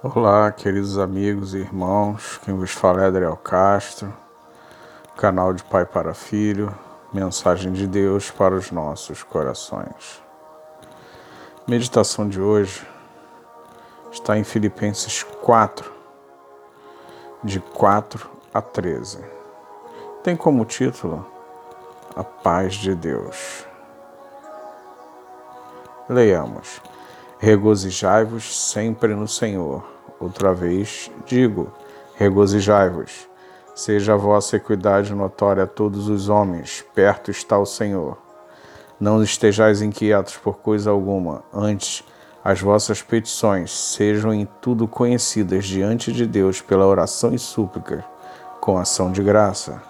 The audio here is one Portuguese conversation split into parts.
Olá, queridos amigos e irmãos, quem vos fala é Adriel Castro, canal de Pai para Filho, mensagem de Deus para os nossos corações. Meditação de hoje está em Filipenses 4, de 4 a 13. Tem como título A Paz de Deus. Leiamos. Regozijai-vos sempre no Senhor. Outra vez digo: regozijai-vos. Seja a vossa equidade notória a todos os homens, perto está o Senhor. Não estejais inquietos por coisa alguma, antes as vossas petições sejam em tudo conhecidas diante de Deus pela oração e súplica, com ação de graça.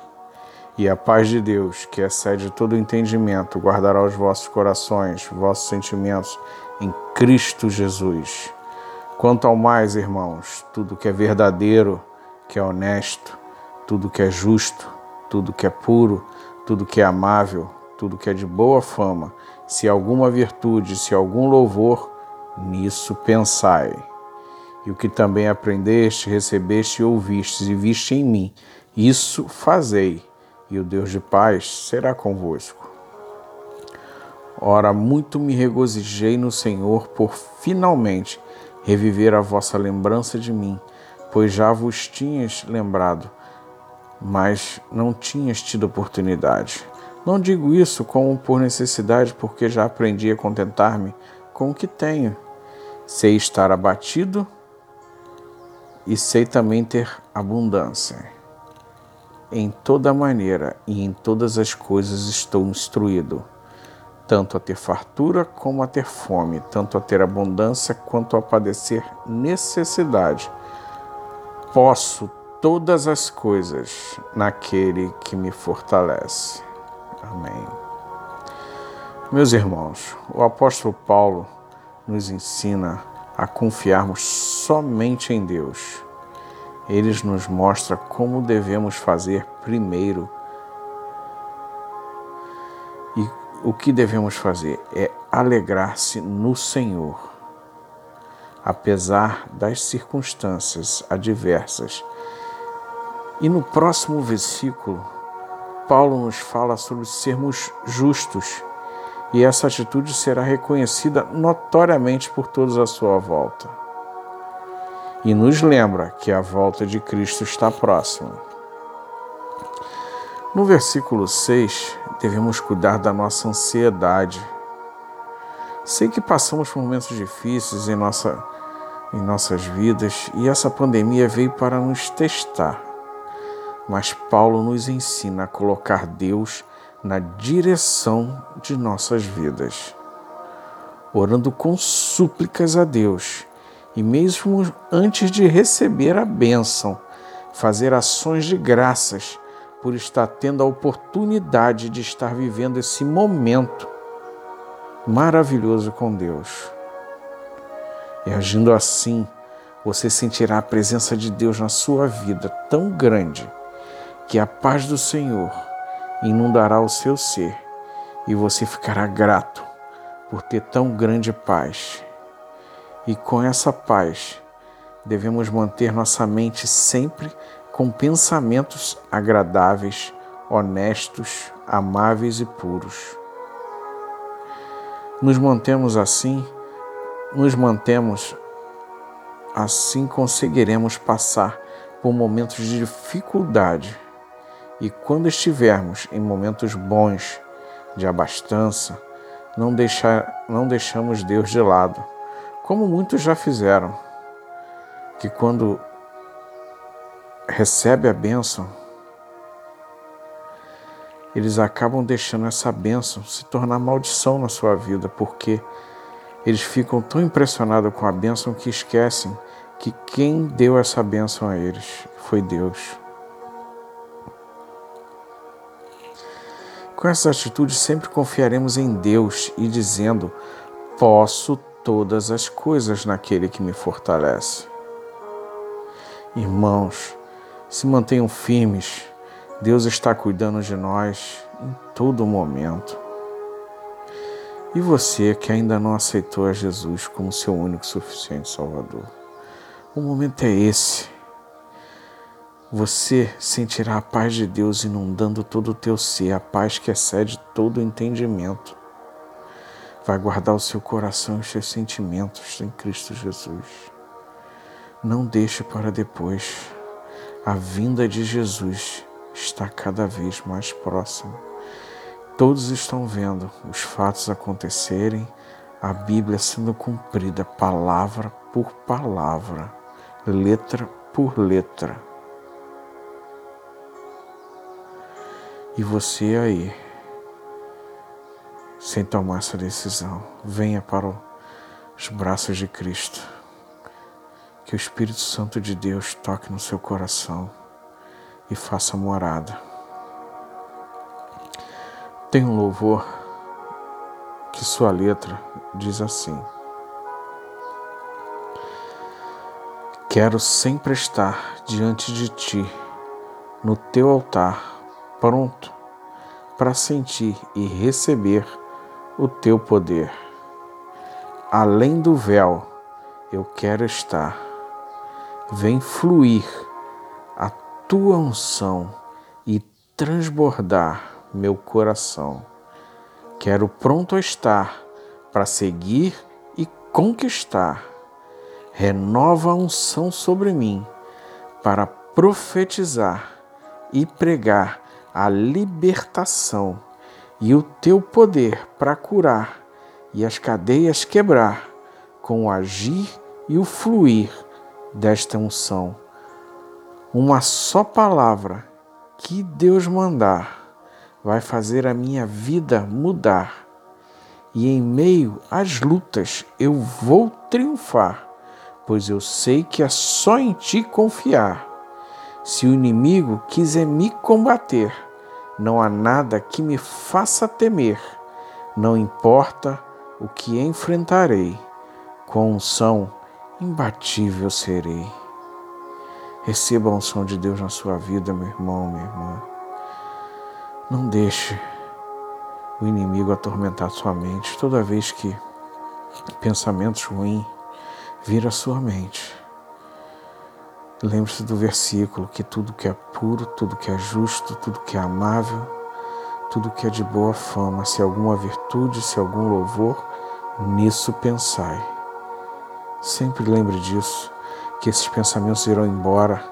E a paz de Deus, que excede todo entendimento, guardará os vossos corações, vossos sentimentos em Cristo Jesus. Quanto ao mais, irmãos, tudo que é verdadeiro, que é honesto, tudo que é justo, tudo que é puro, tudo que é amável, tudo que é de boa fama, se alguma virtude, se algum louvor, nisso pensai. E o que também aprendeste, recebeste e ouvistes e viste em mim, isso fazei, e o Deus de paz será convosco. Ora, muito me regozijei no Senhor por finalmente reviver a vossa lembrança de mim, pois já vos tinhas lembrado, mas não tinhas tido oportunidade. Não digo isso como por necessidade, porque já aprendi a contentar-me com o que tenho. Sei estar abatido e sei também ter abundância. Em toda maneira e em todas as coisas estou instruído tanto a ter fartura como a ter fome, tanto a ter abundância quanto a padecer necessidade. Posso todas as coisas naquele que me fortalece. Amém. Meus irmãos, o apóstolo Paulo nos ensina a confiarmos somente em Deus. Ele nos mostra como devemos fazer primeiro o que devemos fazer é alegrar-se no Senhor, apesar das circunstâncias adversas. E no próximo versículo, Paulo nos fala sobre sermos justos, e essa atitude será reconhecida notoriamente por todos à sua volta. E nos lembra que a volta de Cristo está próxima. No versículo 6, devemos cuidar da nossa ansiedade. Sei que passamos por momentos difíceis em, nossa, em nossas vidas e essa pandemia veio para nos testar. Mas Paulo nos ensina a colocar Deus na direção de nossas vidas, orando com súplicas a Deus e, mesmo antes de receber a bênção, fazer ações de graças por estar tendo a oportunidade de estar vivendo esse momento maravilhoso com Deus. E agindo assim, você sentirá a presença de Deus na sua vida tão grande que a paz do Senhor inundará o seu ser e você ficará grato por ter tão grande paz. E com essa paz, devemos manter nossa mente sempre com pensamentos agradáveis, honestos, amáveis e puros. Nos mantemos assim, nos mantemos assim conseguiremos passar por momentos de dificuldade e quando estivermos em momentos bons de abastança, não, deixar, não deixamos Deus de lado, como muitos já fizeram, que quando recebe a bênção, eles acabam deixando essa bênção se tornar maldição na sua vida, porque eles ficam tão impressionados com a bênção que esquecem que quem deu essa bênção a eles foi Deus. Com essa atitude, sempre confiaremos em Deus e dizendo: Posso todas as coisas naquele que me fortalece. Irmãos, se mantenham firmes. Deus está cuidando de nós em todo momento. E você que ainda não aceitou a Jesus como seu único suficiente Salvador, O momento é esse. Você sentirá a paz de Deus inundando todo o teu ser, a paz que excede todo o entendimento. Vai guardar o seu coração e os seus sentimentos em Cristo Jesus. Não deixe para depois. A vinda de Jesus está cada vez mais próxima. Todos estão vendo os fatos acontecerem, a Bíblia sendo cumprida palavra por palavra, letra por letra. E você aí, sem tomar essa decisão, venha para os braços de Cristo. Que o Espírito Santo de Deus toque no seu coração e faça morada. Tem um louvor que sua letra diz assim: Quero sempre estar diante de ti, no teu altar pronto para sentir e receber o teu poder. Além do véu, eu quero estar. Vem fluir a tua unção e transbordar meu coração. Quero pronto estar para seguir e conquistar. Renova a unção sobre mim para profetizar e pregar a libertação e o teu poder para curar e as cadeias quebrar com o agir e o fluir desta unção. Uma só palavra que Deus mandar vai fazer a minha vida mudar. E em meio às lutas eu vou triunfar, pois eu sei que é só em ti confiar. Se o inimigo quiser me combater, não há nada que me faça temer, não importa o que enfrentarei, com unção imbatível serei. Receba a unção de Deus na sua vida, meu irmão, minha irmã. Não deixe o inimigo atormentar sua mente toda vez que pensamentos ruins viram a sua mente. Lembre-se do versículo que tudo que é puro, tudo que é justo, tudo que é amável, tudo que é de boa fama, se alguma virtude, se algum louvor, nisso pensai. Sempre lembre disso, que esses pensamentos irão embora.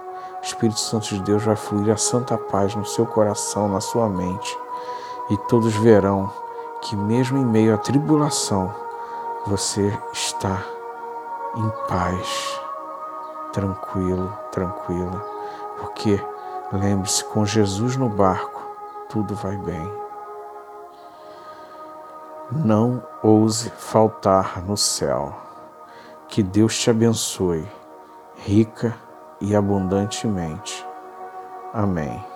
O Espírito Santo de Deus vai fluir a santa paz no seu coração, na sua mente, e todos verão que, mesmo em meio à tribulação, você está em paz tranquilo, tranquila, porque lembre-se, com Jesus no barco, tudo vai bem. Não ouse faltar no céu. Que Deus te abençoe, rica e abundantemente. Amém.